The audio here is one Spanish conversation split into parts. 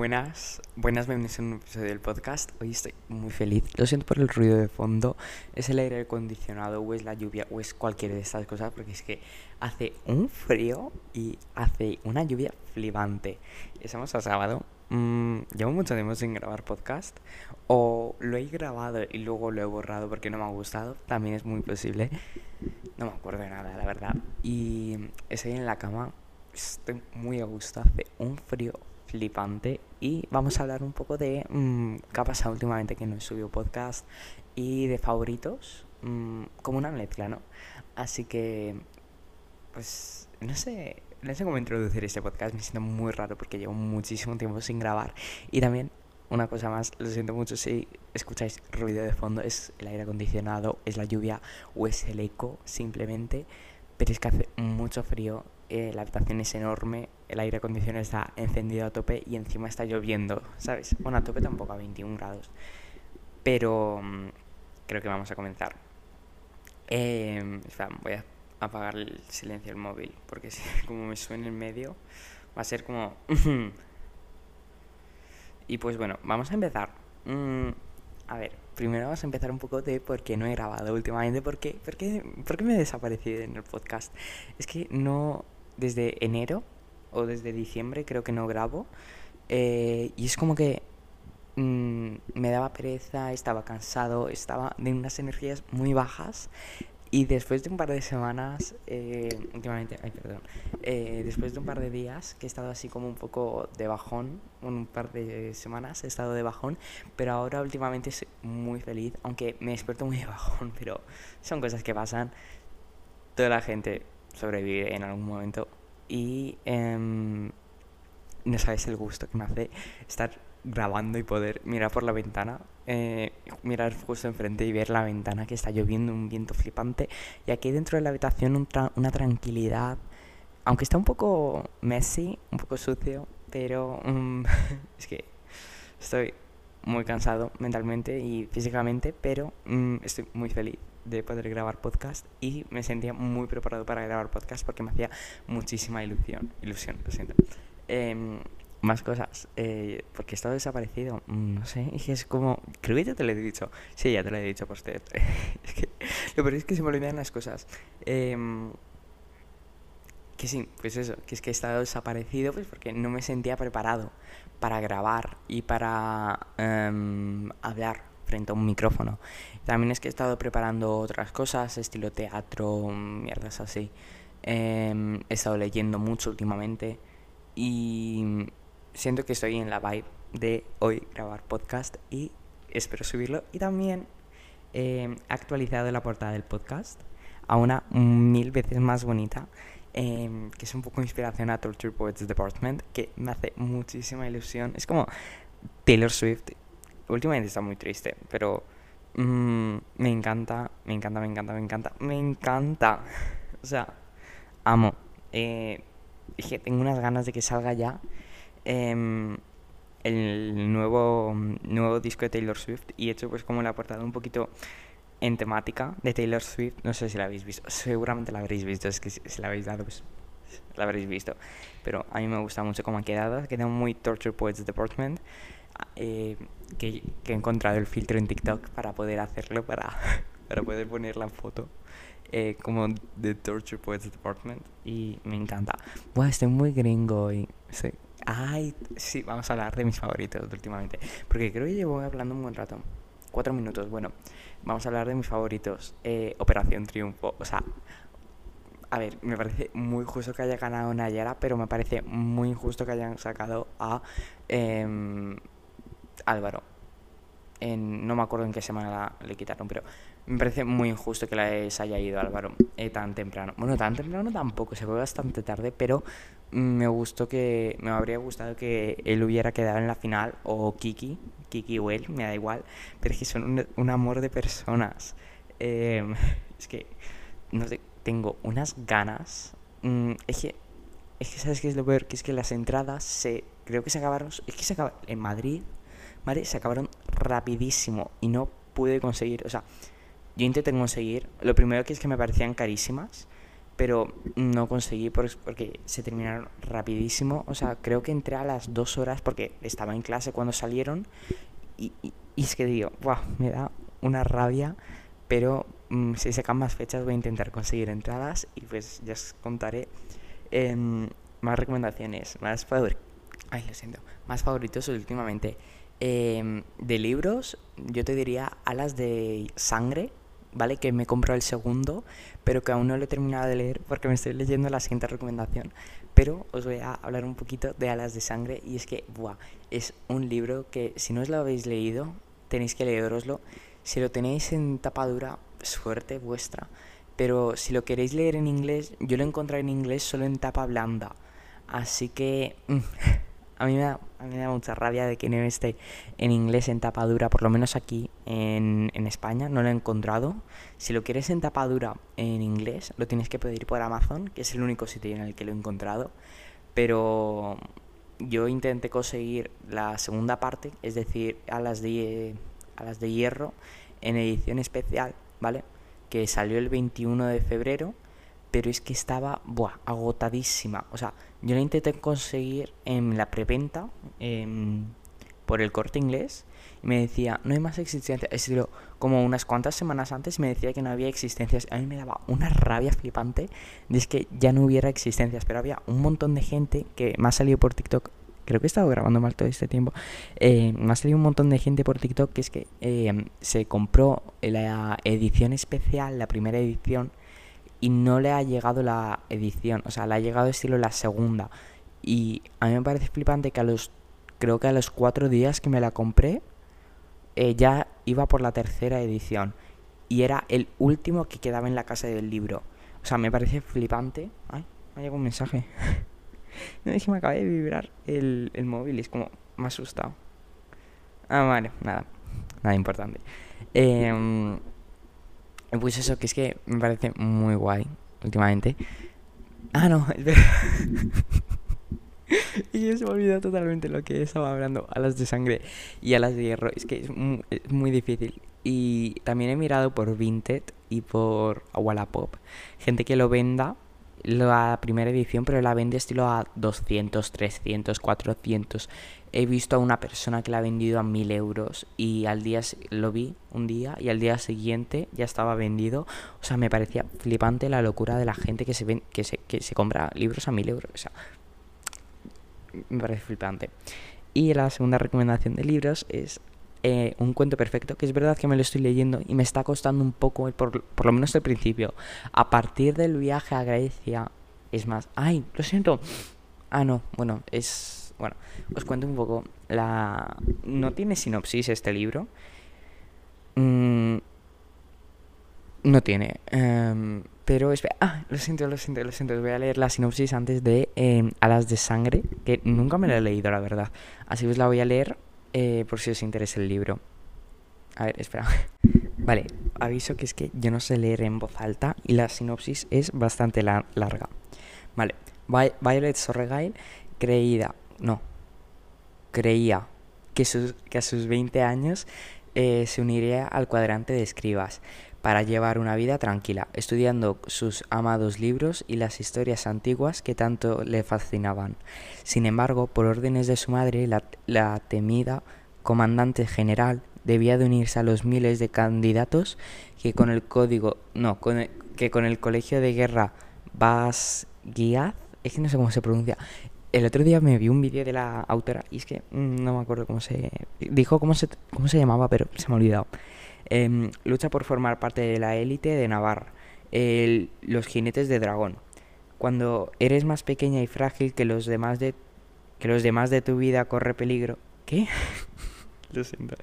Buenas, buenas, bienvenidos a un episodio del podcast. Hoy estoy muy feliz. Lo siento por el ruido de fondo. Es el aire acondicionado o es la lluvia o es cualquiera de estas cosas porque es que hace un frío y hace una lluvia flipante. Estamos a sábado. Mm, llevo mucho tiempo sin grabar podcast o lo he grabado y luego lo he borrado porque no me ha gustado. También es muy posible. No me acuerdo de nada, la verdad. Y estoy en la cama. Estoy muy a gusto. Hace un frío flipante. Y vamos a hablar un poco de mm, qué ha pasado últimamente que no he subido podcast. Y de favoritos, mm, como una mezcla, ¿no? Así que, pues, no sé, no sé cómo introducir este podcast, me siento muy raro porque llevo muchísimo tiempo sin grabar. Y también una cosa más, lo siento mucho si escucháis ruido de fondo, es el aire acondicionado, es la lluvia o es el eco simplemente, pero es que hace mucho frío eh, la habitación es enorme, el aire acondicionado está encendido a tope y encima está lloviendo, ¿sabes? Bueno, a tope tampoco, a 21 grados. Pero mm, creo que vamos a comenzar. Eh, voy a apagar el silencio del móvil, porque si como me suena en medio, va a ser como... y pues bueno, vamos a empezar. Mm, a ver, primero vamos a empezar un poco de por qué no he grabado últimamente, por qué, por qué, por qué me he desaparecido en el podcast. Es que no, desde enero o desde diciembre creo que no grabo. Eh, y es como que mm, me daba pereza, estaba cansado, estaba de unas energías muy bajas. Y después de un par de semanas, eh, últimamente, ay, perdón, eh, después de un par de días que he estado así como un poco de bajón, un par de semanas he estado de bajón, pero ahora últimamente estoy muy feliz, aunque me despierto muy de bajón, pero son cosas que pasan. Toda la gente sobrevive en algún momento. Y em, no sabes el gusto que me hace estar grabando y poder mirar por la ventana, eh, mirar justo enfrente y ver la ventana que está lloviendo, un viento flipante. Y aquí dentro de la habitación una tranquilidad, aunque está un poco messy, un poco sucio, pero mm, es que estoy muy cansado mentalmente y físicamente, pero mm, estoy muy feliz de poder grabar podcast y me sentía muy preparado para grabar podcast porque me hacía muchísima ilusión. Ilusión, lo siento. Em, más cosas, eh, porque he estado desaparecido, mm, no sé, es como, creo que ya te lo he dicho, sí, ya te lo he dicho por usted, es que, lo peor es que se me olvidan las cosas, em, que sí, pues eso, que es que he estado desaparecido pues porque no me sentía preparado para grabar y para em, hablar frente a un micrófono. También es que he estado preparando otras cosas, estilo teatro, mierdas así. Em, he estado leyendo mucho últimamente y siento que estoy en la vibe de hoy grabar podcast y espero subirlo. Y también em, he actualizado la portada del podcast a una mil veces más bonita. Em, que es un poco inspiración a Torture Poets Department, que me hace muchísima ilusión. Es como Taylor Swift últimamente está muy triste, pero mm, me encanta, me encanta, me encanta, me encanta, me encanta. O sea, amo. Eh, tengo unas ganas de que salga ya em, el nuevo, nuevo disco de Taylor Swift y he hecho pues como la portada un poquito en temática de Taylor Swift. No sé si la habéis visto, seguramente la habréis visto, es que si, la habéis dado pues la habréis visto. Pero a mí me gusta mucho cómo ha quedado, queda muy Torture Poets Department. Eh, que, he encontrado el filtro en TikTok para poder hacerlo, para, para poder poner la foto. Eh, como de Torture Poets Department y me encanta. Bueno, estoy muy gringo y sí. Ay, sí, vamos a hablar de mis favoritos últimamente. Porque creo que llevo hablando un buen rato. Cuatro minutos, bueno. Vamos a hablar de mis favoritos. Eh, Operación Triunfo. O sea, a ver, me parece muy justo que haya ganado Nayara, pero me parece muy injusto que hayan sacado a em, Álvaro. No me acuerdo en qué semana le quitaron, pero me parece muy injusto que les haya ido Álvaro eh, tan temprano. Bueno, tan temprano tampoco, se fue bastante tarde, pero me gustó que. Me habría gustado que él hubiera quedado en la final, o Kiki, Kiki o él, me da igual, pero es que son un, amor de personas. Em, es que, no sé, tengo unas ganas. Mm, es que, es que, ¿sabes qué es lo peor? Que es que las entradas se. Creo que se acabaron. Es que se acabaron. En Madrid ¿vale? Se acabaron rapidísimo y no pude conseguir, o sea, yo intenté conseguir, lo primero que es que me parecían carísimas, pero no conseguí porque se terminaron rapidísimo. O sea, creo que entré a las dos horas porque estaba en clase cuando salieron. Y, es que digo, me da una rabia, pero mm, si sacan más fechas voy a intentar conseguir entradas y pues ya os contaré em, más recomendaciones, más favoritos. Ay, lo siento, más favoritos últimamente. Em, de libros, yo te diría Alas de Sangre, ¿vale? Que me compró el segundo, pero que aún no lo he terminado de leer porque me estoy leyendo la siguiente recomendación. Pero os voy a hablar un poquito de Alas de Sangre y es que, buah, es un libro que si no os lo habéis leído, tenéis que leeroslo. Si lo tenéis en tapadura, suerte vuestra. Pero si lo queréis leer en inglés, yo lo encontré en inglés solo en tapa blanda. Así que... A mí, me da, mucha rabia de que no esté en inglés en tapadura, por lo menos aquí en, España, no lo he encontrado. Si lo quieres en tapadura en inglés, lo tienes que pedir por Amazon, que es el único sitio en el que lo he encontrado. Pero yo intenté conseguir la segunda parte, es decir, a las de, a las de hierro, en edición especial, ¿vale? Que salió el 21 de febrero pero es que estaba agotadísima. O sea, yo la intenté conseguir en la preventa em, por el corte inglés y me decía, no hay más existencias. Es decir, como unas cuantas semanas antes me decía que no había existencias. A mí me daba una rabia flipante de es que ya no hubiera existencias, pero había un montón de gente que me ha salido por TikTok. Creo que he estado grabando mal todo este tiempo. Eh, me ha salido un montón de gente por TikTok que es que em, se compró la edición especial, la primera edición, y no le ha llegado la edición, o sea, le ha llegado estilo la segunda. Y a mí me parece flipante que a los, creo que a los cuatro días que me la compré, eh, ya iba por la tercera edición. Y era el último que quedaba en la casa del libro. O sea, me parece flipante. Ay, me llegado un mensaje. no, es que me acaba de vibrar el, el móvil es como, me ha asustado. Ah, vale, nada, nada importante. Eh, pues eso, que es que me parece muy guay últimamente. Ah, no, y yo se me olvidó totalmente lo que estaba hablando. Alas de sangre y alas de hierro. Es que es muy, difícil. Y también he mirado por Vinted y por Wallapop. Gente que lo venda la primera edición, pero la vende estilo a 200, 300, 400 he visto a una persona que la ha vendido a mil euros y al día lo vi un día y al día siguiente ya estaba vendido. O sea, me parecía flipante la locura de la gente que se que se, que se compra libros a mil euros. O sea, me parece flipante. Y la segunda recomendación de libros es eh, un cuento perfecto, que es verdad que me lo estoy leyendo y me está costando un poco, por, por lo menos el principio. A partir del viaje a Grecia, es más, ay, lo siento. Ah, no, bueno, es bueno, os cuento un poco. La... No tiene sinopsis este libro. Mm, no tiene. Em, pero espera. Ah, lo siento, lo siento, lo siento. Voy a leer la sinopsis antes de em, Alas de Sangre, que nunca me la he leído, la verdad. Así os la voy a leer eh, por si os interesa el libro. A ver, espera. Vale, aviso que es que yo no sé leer en voz alta y la sinopsis es bastante larga. Vale, Violet Sorregail, creída no, creía que, a sus 20 años eh, se uniría al cuadrante de escribas para llevar una vida tranquila, estudiando sus amados libros y las historias antiguas que tanto le fascinaban. Sin embargo, por órdenes de su madre, la, temida comandante general debía de unirse a los miles de candidatos que con el código, no, que con el colegio de guerra Basgiat, es que no sé cómo se pronuncia, el otro día me vi un vídeo de la autora y es que mm, no me acuerdo cómo se... Dijo cómo se, cómo se llamaba, pero se me ha olvidado. Em, lucha por formar parte de la élite de Navarra. los jinetes de dragón. Cuando eres más pequeña y frágil que los demás de, que los demás de tu vida corre peligro. ¿Qué? Lo siento.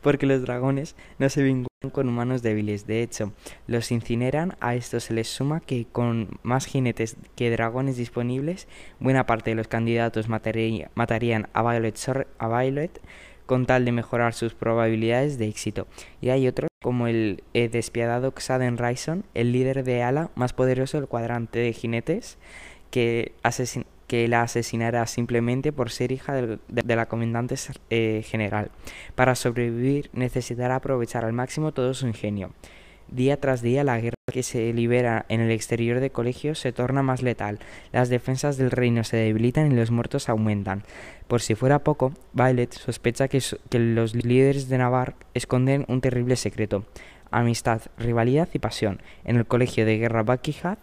Porque los dragones no se vinculan con humanos débiles. De hecho, los incineran. A esto se les suma que con más jinetes que dragones disponibles, buena parte de los candidatos matarían a Violet, a Violet con tal de mejorar sus probabilidades de éxito. Y hay otros, como el despiadado Xaden Ryson, el líder de ala más poderoso del cuadrante de jinetes, que la asesinará simplemente por ser hija de, la comandante eh, general. Para sobrevivir necesitará aprovechar al máximo todo su ingenio. Día tras día la guerra que se libera en el exterior del colegio se torna más letal. Las defensas del reino se debilitan y los muertos aumentan. Por si fuera poco, Violet sospecha que, que los líderes de Navarre esconden un terrible secreto. Amistad, rivalidad y pasión. En el colegio de guerra Buckyhat,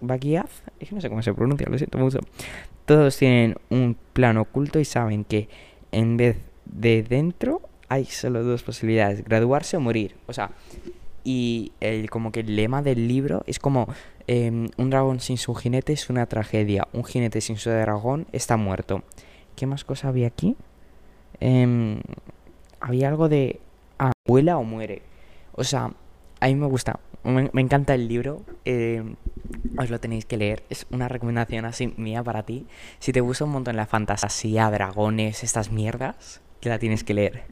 Buckyhat, es que no sé cómo se pronuncia, lo siento mucho. Todos tienen un plan oculto y saben que en vez de dentro hay solo dos posibilidades, graduarse o morir. O sea, y el, como que el lema del libro es como em, un dragón sin su jinete es una tragedia, un jinete sin su dragón está muerto. ¿Qué más cosa había aquí? Em, había algo de abuela o muere. O sea, a mí me gusta, me, encanta el libro. Em, os lo tenéis que leer. Es una recomendación así mía para ti. Si te gusta un montón la fantasía, dragones, estas mierdas, que la tienes que leer.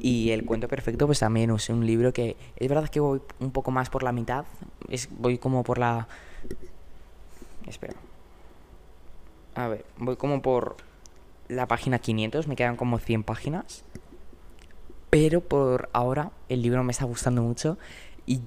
Y el cuento perfecto, pues también es un libro que es verdad que voy un poco más por la mitad. Es, voy como por la... Espera. A ver, voy como por la página 500, me quedan como 100 páginas. Pero por ahora el libro me está gustando mucho y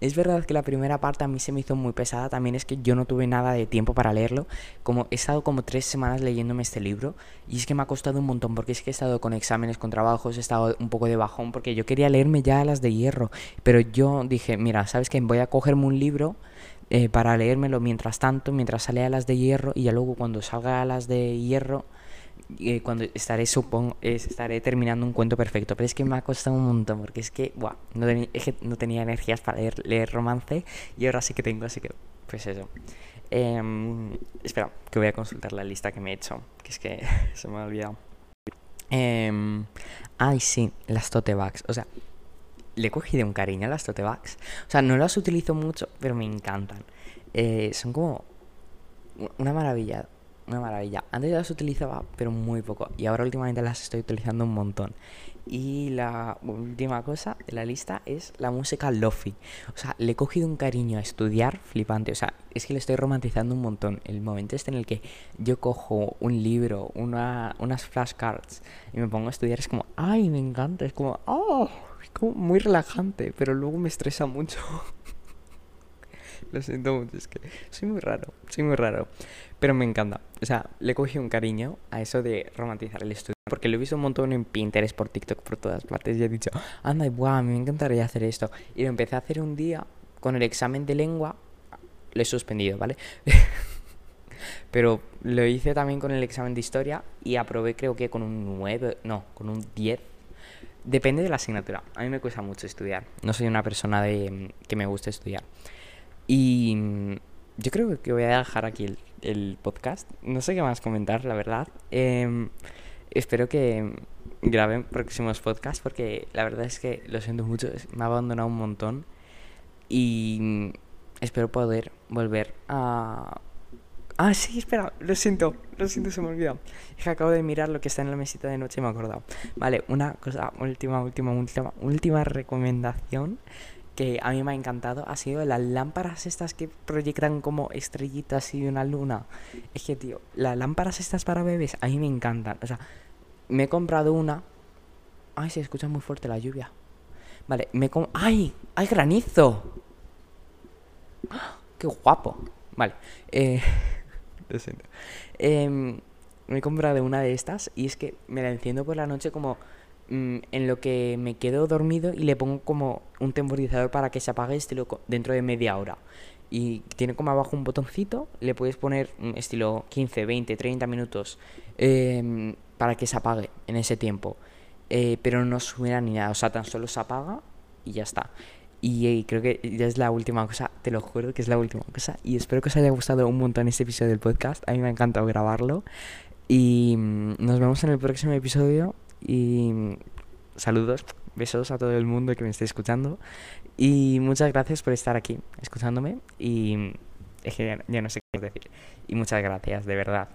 es verdad que la primera parte a mí se me hizo muy pesada, también es que yo no tuve nada de tiempo para leerlo, como he estado como tres semanas leyéndome este libro y es que me ha costado un montón porque es que he estado con exámenes, con trabajos, he estado un poco de bajón porque yo quería leerme ya las de hierro, pero yo dije, mira, ¿sabes qué? Voy a cogerme un libro eh, para leérmelo mientras tanto, mientras sale a las de hierro y ya luego cuando salga a las de hierro eh, cuando estaré, supongo, estaré terminando un cuento perfecto. Pero es que me ha costado un montón, porque es que, buah, no, no tenía energías para leer, leer, romance y ahora sí que tengo, así que, pues eso. Em, espera, que voy a consultar la lista que me he hecho, que es que se me ha olvidado. Eh, ay, sí, las tote bags. O sea, le he cogido un cariño a las tote bags. O sea, no las utilizo mucho, pero me encantan. Eh, son como una maravilla una maravilla. Antes las utilizaba, pero muy poco. Y ahora últimamente las estoy utilizando un montón. Y la última cosa de la lista es la música lofi. O sea, le he cogido un cariño a estudiar flipante. O sea, es que le estoy romantizando un montón. El momento este en el que yo cojo un libro, una, unas flashcards y me pongo a estudiar es como, ay, me encanta. Es como, oh, es como muy relajante, pero luego me estresa mucho. Lo siento mucho, es que soy muy raro, soy muy raro. Pero me encanta. O sea, le cogí un cariño a eso de romantizar el estudio. Porque lo he visto un montón en Pinterest, por TikTok, por todas partes. Y he dicho, anda, guau, me encantaría hacer esto. Y lo empecé a hacer un día con el examen de lengua. Lo he suspendido, ¿vale? Pero lo hice también con el examen de historia y aprobé creo que con un 9, no, con un 10. Depende de la asignatura. A mí me cuesta mucho estudiar. No soy una persona de que me guste estudiar. Y mm, yo creo que voy a dejar aquí el, podcast. No sé qué más comentar, la verdad. Em, espero que graben próximos podcasts porque la verdad es que lo siento mucho, me ha abandonado un montón. Y mm, espero poder volver a... Ah, sí, espera, lo siento, lo siento, se me olvidó. Es que acabo de mirar lo que está en la mesita de noche y me he acordado. Vale, una cosa, última, última, última, última recomendación que a mí me ha encantado ha sido las lámparas estas que proyectan como estrellitas y una luna. Es que, tío, las lámparas estas para bebés a mí me encantan. O sea, me he comprado una. Ay, se escucha muy fuerte la lluvia. Vale, me com ¡Ay! ¡Hay granizo! ¡Ah! ¡Qué guapo! Vale, eh... Lo siento. Em, me he comprado una de estas y es que me la enciendo por la noche como Mm, en lo que me quedo dormido y le pongo como un temporizador para que se apague estilo dentro de media hora. Y tiene como abajo un botoncito, le puedes poner estilo 15, 20, 30 minutos em, para que se apague en ese tiempo. Eh, pero no suena ni nada, o sea, tan solo se apaga y ya está. Y, creo que ya es la última cosa, te lo juro que es la última cosa. Y espero que os haya gustado un montón este episodio del podcast. A mí me ha encantado grabarlo. Y mm, nos vemos en el próximo episodio. Y saludos, besos a todo el mundo que me esté escuchando. Y muchas gracias por estar aquí escuchándome. Y es que ya, no sé qué decir. Y muchas gracias, de verdad.